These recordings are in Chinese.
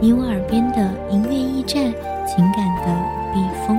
你我耳边的音乐驿站，情感的避风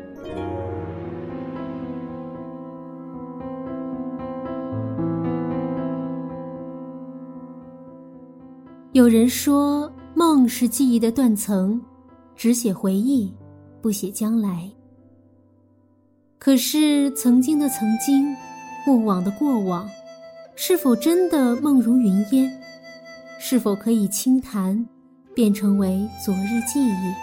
有人说，梦是记忆的断层，只写回忆，不写将来。可是，曾经的曾经，过往的过往，是否真的梦如云烟？是否可以轻弹，变成为昨日记忆？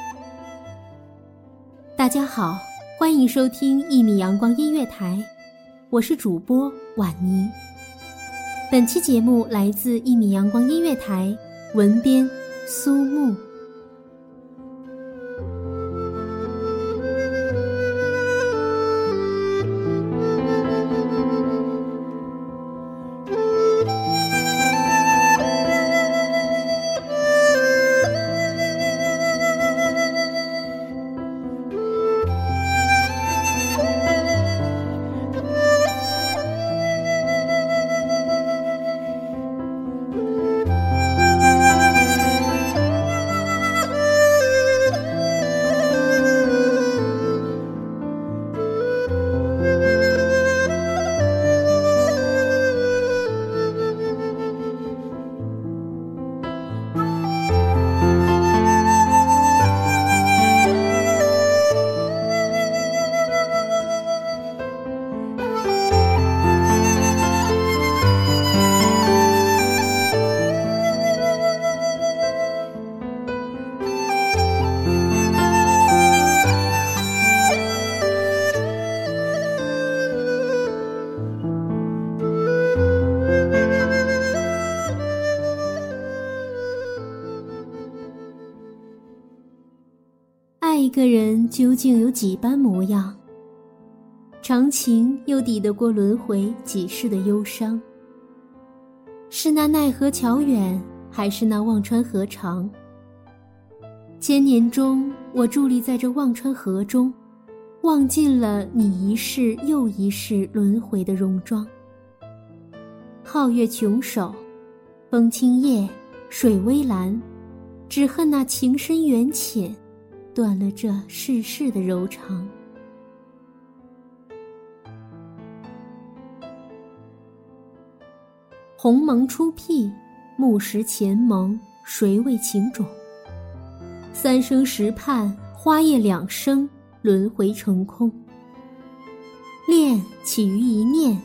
大家好，欢迎收听一米阳光音乐台，我是主播婉妮。本期节目来自一米阳光音乐台。文编：苏木。爱一个人究竟有几般模样？长情又抵得过轮回几世的忧伤？是那奈何桥远，还是那忘川河长？千年中，我伫立在这忘川河中，望尽了你一世又一世轮回的戎装。皓月琼首，风清夜，水微澜，只恨那情深缘浅。断了这世事的柔肠。鸿蒙初辟，木石前盟，谁为情种？三生石畔，花叶两生，轮回成空。恋起于一念，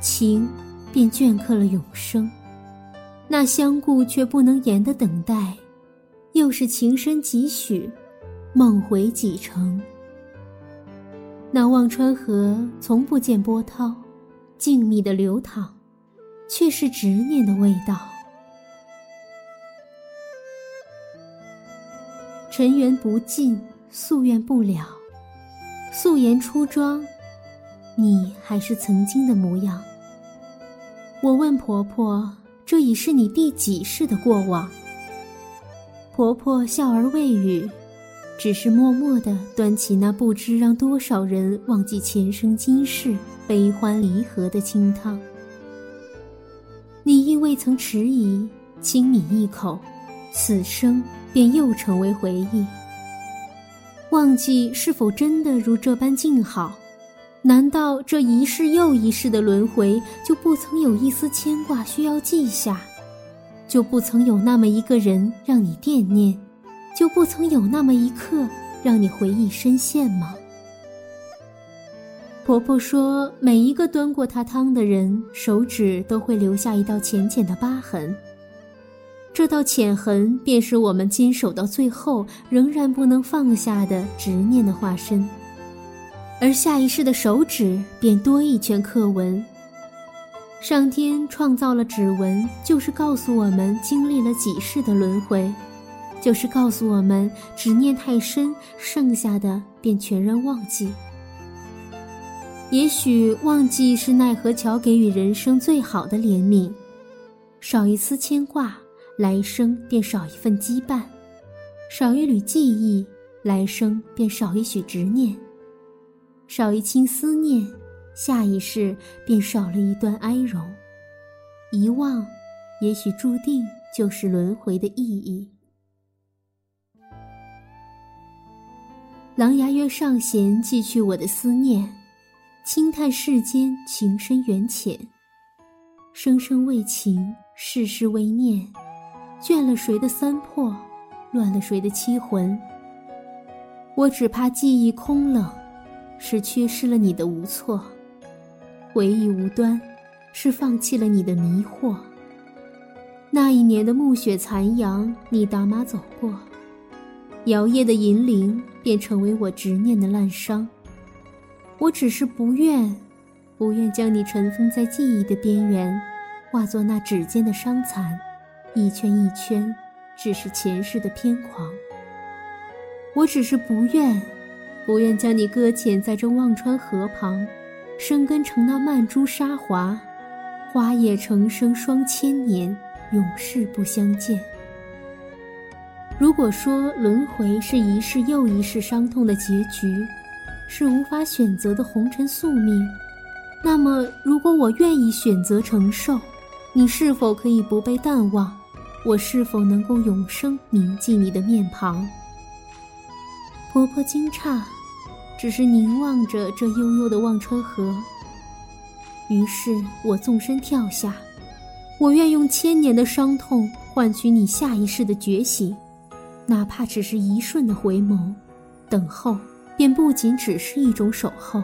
情便镌刻了永生。那相顾却不能言的等待，又是情深几许？梦回几程？那忘川河从不见波涛，静谧的流淌，却是执念的味道。尘缘不尽，夙愿不了。素颜出妆，你还是曾经的模样。我问婆婆：“这已是你第几世的过往？”婆婆笑而未语。只是默默地端起那不知让多少人忘记前生今世、悲欢离合的清汤。你亦未曾迟疑，轻抿一口，此生便又成为回忆。忘记是否真的如这般静好？难道这一世又一世的轮回，就不曾有一丝牵挂需要记下？就不曾有那么一个人让你惦念？就不曾有那么一刻让你回忆深陷吗？婆婆说，每一个端过她汤的人，手指都会留下一道浅浅的疤痕。这道浅痕，便是我们坚守到最后仍然不能放下的执念的化身。而下一世的手指，便多一圈刻纹。上天创造了指纹，就是告诉我们经历了几世的轮回。就是告诉我们，执念太深，剩下的便全然忘记。也许忘记是奈何桥给予人生最好的怜悯，少一丝牵挂，来生便少一份羁绊；少一缕记忆，来生便少一许执念；少一清思念，下一世便少了一段哀荣。遗忘，也许注定就是轮回的意义。狼牙月上弦，寄去我的思念，轻叹世间情深缘浅。生生为情，世世为念，倦了谁的三魄，乱了谁的七魂。我只怕记忆空冷，是缺失了你的无措；回忆无端，是放弃了你的迷惑。那一年的暮雪残阳，你打马走过。摇曳的银铃，便成为我执念的烂伤。我只是不愿，不愿将你尘封在记忆的边缘，化作那指尖的伤残，一圈一圈，只是前世的偏狂。我只是不愿，不愿将你搁浅在这忘川河旁，生根成那曼珠沙华，花叶成生双千年，永世不相见。如果说轮回是一世又一世伤痛的结局，是无法选择的红尘宿命，那么如果我愿意选择承受，你是否可以不被淡忘？我是否能够永生铭记你的面庞？婆婆惊诧，只是凝望着这悠悠的忘川河。于是我纵身跳下，我愿用千年的伤痛换取你下一世的觉醒。哪怕只是一瞬的回眸，等候便不仅只是一种守候。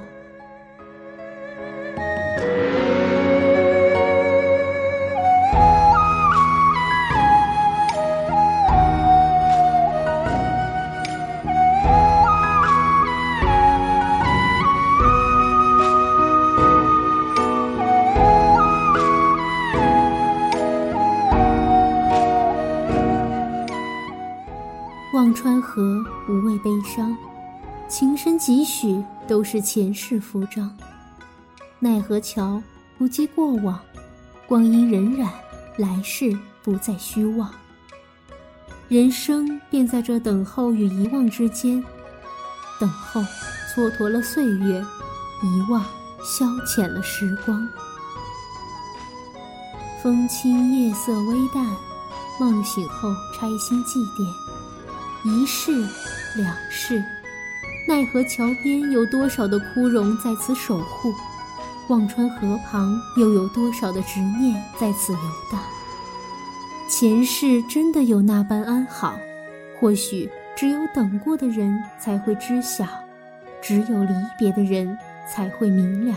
情深几许都是前世浮章。奈何桥不记过往，光阴荏苒，来世不再虚妄。人生便在这等候与遗忘之间，等候蹉跎了岁月，遗忘消遣了时光。风轻夜色微淡，梦醒后拆心祭奠。一世，两世，奈何桥边有多少的枯荣在此守护？忘川河旁又有多少的执念在此游荡？前世真的有那般安好？或许只有等过的人才会知晓，只有离别的人才会明了。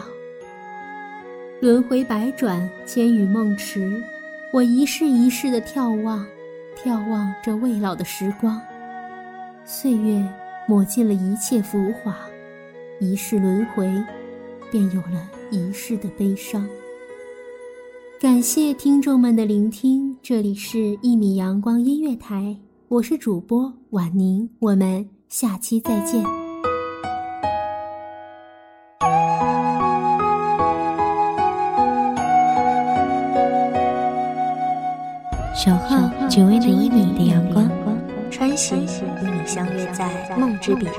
轮回百转，千语梦迟，我一世一世的眺望，眺望这未老的时光。岁月抹尽了一切浮华，一世轮回，便有了一世的悲伤。感谢听众们的聆听，这里是《一米阳光音乐台》，我是主播婉宁，我们下期再见。小号只为那一米的阳光。穿行与你相约在梦之彼岸。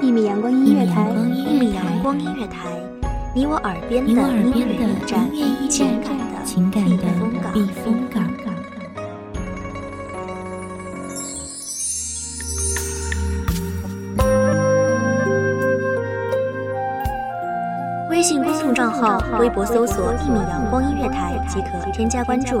一米阳光音乐台，一米阳光音乐台，你我耳边的音乐驿站，情感的情感的避风港。微信公众账号、微博搜索“一米阳光音乐台”即可添加关注。